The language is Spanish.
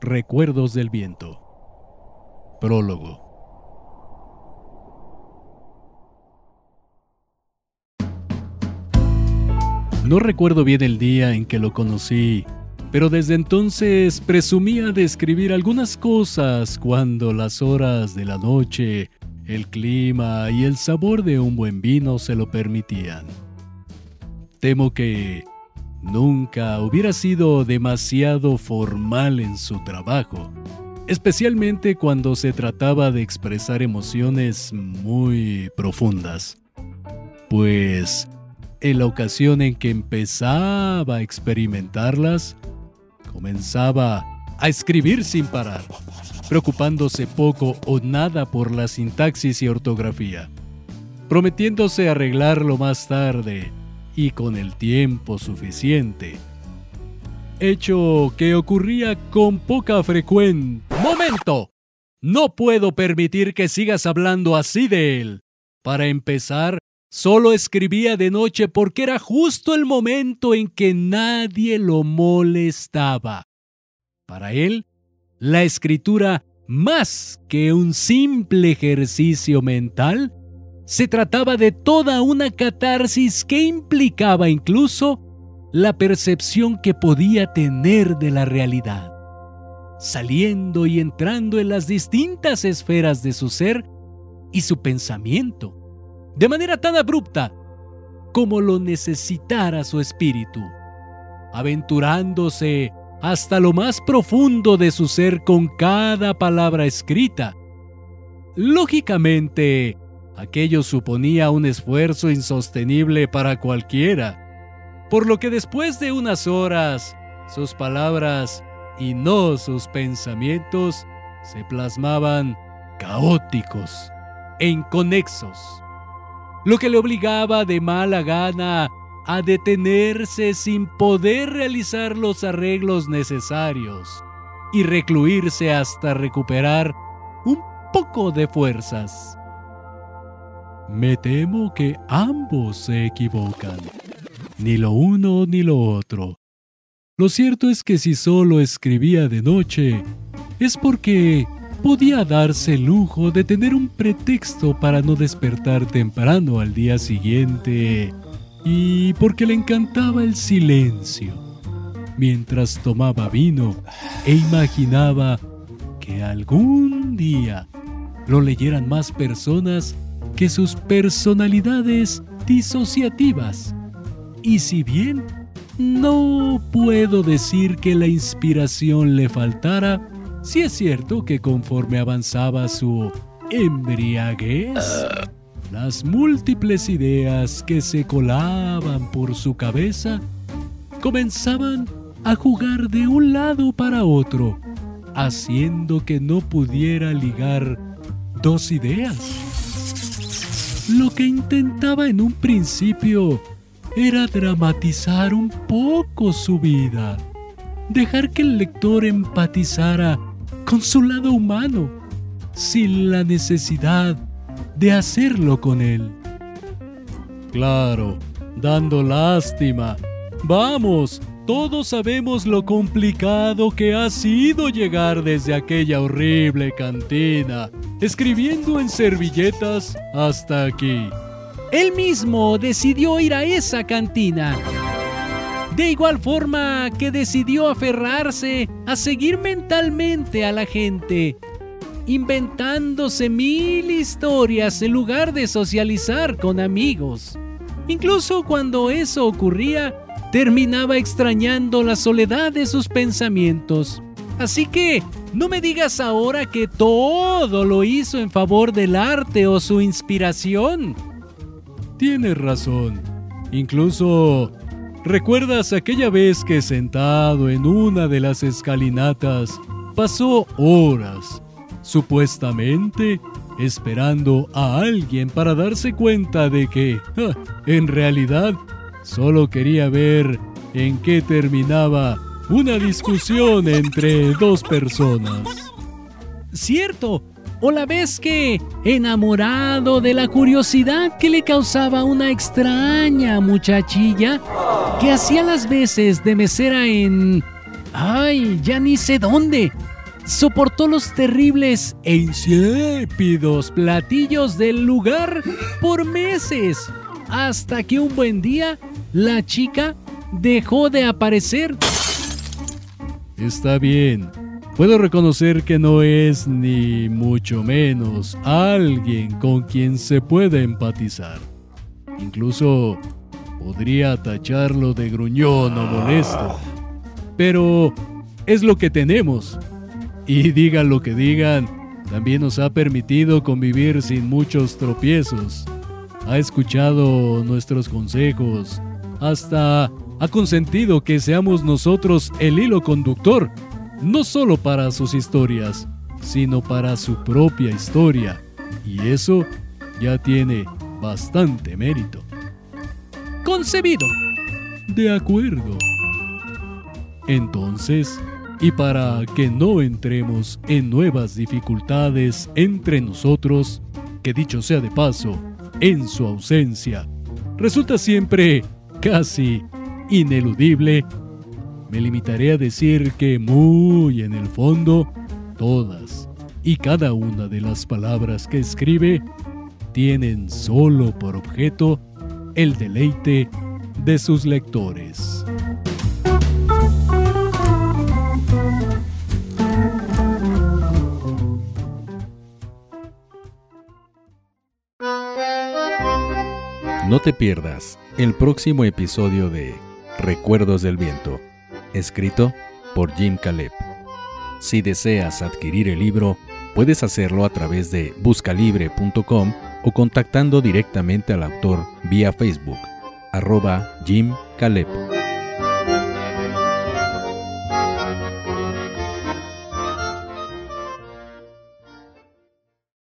Recuerdos del viento. Prólogo. No recuerdo bien el día en que lo conocí, pero desde entonces presumía de escribir algunas cosas cuando las horas de la noche, el clima y el sabor de un buen vino se lo permitían. Temo que nunca hubiera sido demasiado formal en su trabajo, especialmente cuando se trataba de expresar emociones muy profundas. Pues en la ocasión en que empezaba a experimentarlas, comenzaba a escribir sin parar, preocupándose poco o nada por la sintaxis y ortografía, prometiéndose arreglarlo más tarde y con el tiempo suficiente. Hecho que ocurría con poca frecuencia. ¡Momento! No puedo permitir que sigas hablando así de él. Para empezar, solo escribía de noche porque era justo el momento en que nadie lo molestaba. Para él, la escritura, más que un simple ejercicio mental, se trataba de toda una catarsis que implicaba incluso la percepción que podía tener de la realidad, saliendo y entrando en las distintas esferas de su ser y su pensamiento, de manera tan abrupta como lo necesitara su espíritu, aventurándose hasta lo más profundo de su ser con cada palabra escrita. Lógicamente, Aquello suponía un esfuerzo insostenible para cualquiera, por lo que después de unas horas, sus palabras y no sus pensamientos se plasmaban caóticos e inconexos, lo que le obligaba de mala gana a detenerse sin poder realizar los arreglos necesarios y recluirse hasta recuperar un poco de fuerzas. Me temo que ambos se equivocan. Ni lo uno ni lo otro. Lo cierto es que si solo escribía de noche, es porque podía darse el lujo de tener un pretexto para no despertar temprano al día siguiente y porque le encantaba el silencio, mientras tomaba vino e imaginaba que algún día lo leyeran más personas que sus personalidades disociativas. Y si bien no puedo decir que la inspiración le faltara, sí es cierto que conforme avanzaba su embriaguez, las múltiples ideas que se colaban por su cabeza comenzaban a jugar de un lado para otro, haciendo que no pudiera ligar dos ideas. Lo que intentaba en un principio era dramatizar un poco su vida, dejar que el lector empatizara con su lado humano, sin la necesidad de hacerlo con él. Claro, dando lástima. Vamos, todos sabemos lo complicado que ha sido llegar desde aquella horrible cantina, escribiendo en servilletas hasta aquí. Él mismo decidió ir a esa cantina. De igual forma que decidió aferrarse a seguir mentalmente a la gente, inventándose mil historias en lugar de socializar con amigos. Incluso cuando eso ocurría, terminaba extrañando la soledad de sus pensamientos. Así que no me digas ahora que todo lo hizo en favor del arte o su inspiración. Tienes razón. Incluso, ¿recuerdas aquella vez que sentado en una de las escalinatas pasó horas, supuestamente, esperando a alguien para darse cuenta de que, en realidad, Solo quería ver en qué terminaba una discusión entre dos personas. Cierto, o la vez que, enamorado de la curiosidad que le causaba una extraña muchachilla, que hacía las veces de mesera en... ¡Ay, ya ni sé dónde! soportó los terribles e insípidos platillos del lugar por meses, hasta que un buen día la chica dejó de aparecer. Está bien. Puedo reconocer que no es ni mucho menos alguien con quien se pueda empatizar. Incluso podría tacharlo de gruñón o molesto. Pero es lo que tenemos. Y digan lo que digan, también nos ha permitido convivir sin muchos tropiezos. Ha escuchado nuestros consejos, hasta ha consentido que seamos nosotros el hilo conductor, no solo para sus historias, sino para su propia historia. Y eso ya tiene bastante mérito. Concebido. De acuerdo. Entonces, y para que no entremos en nuevas dificultades entre nosotros, que dicho sea de paso, en su ausencia, resulta siempre casi ineludible, me limitaré a decir que muy en el fondo, todas y cada una de las palabras que escribe tienen solo por objeto el deleite de sus lectores. No te pierdas el próximo episodio de Recuerdos del Viento, escrito por Jim Caleb. Si deseas adquirir el libro, puedes hacerlo a través de buscalibre.com o contactando directamente al autor vía Facebook, arroba Jim Caleb.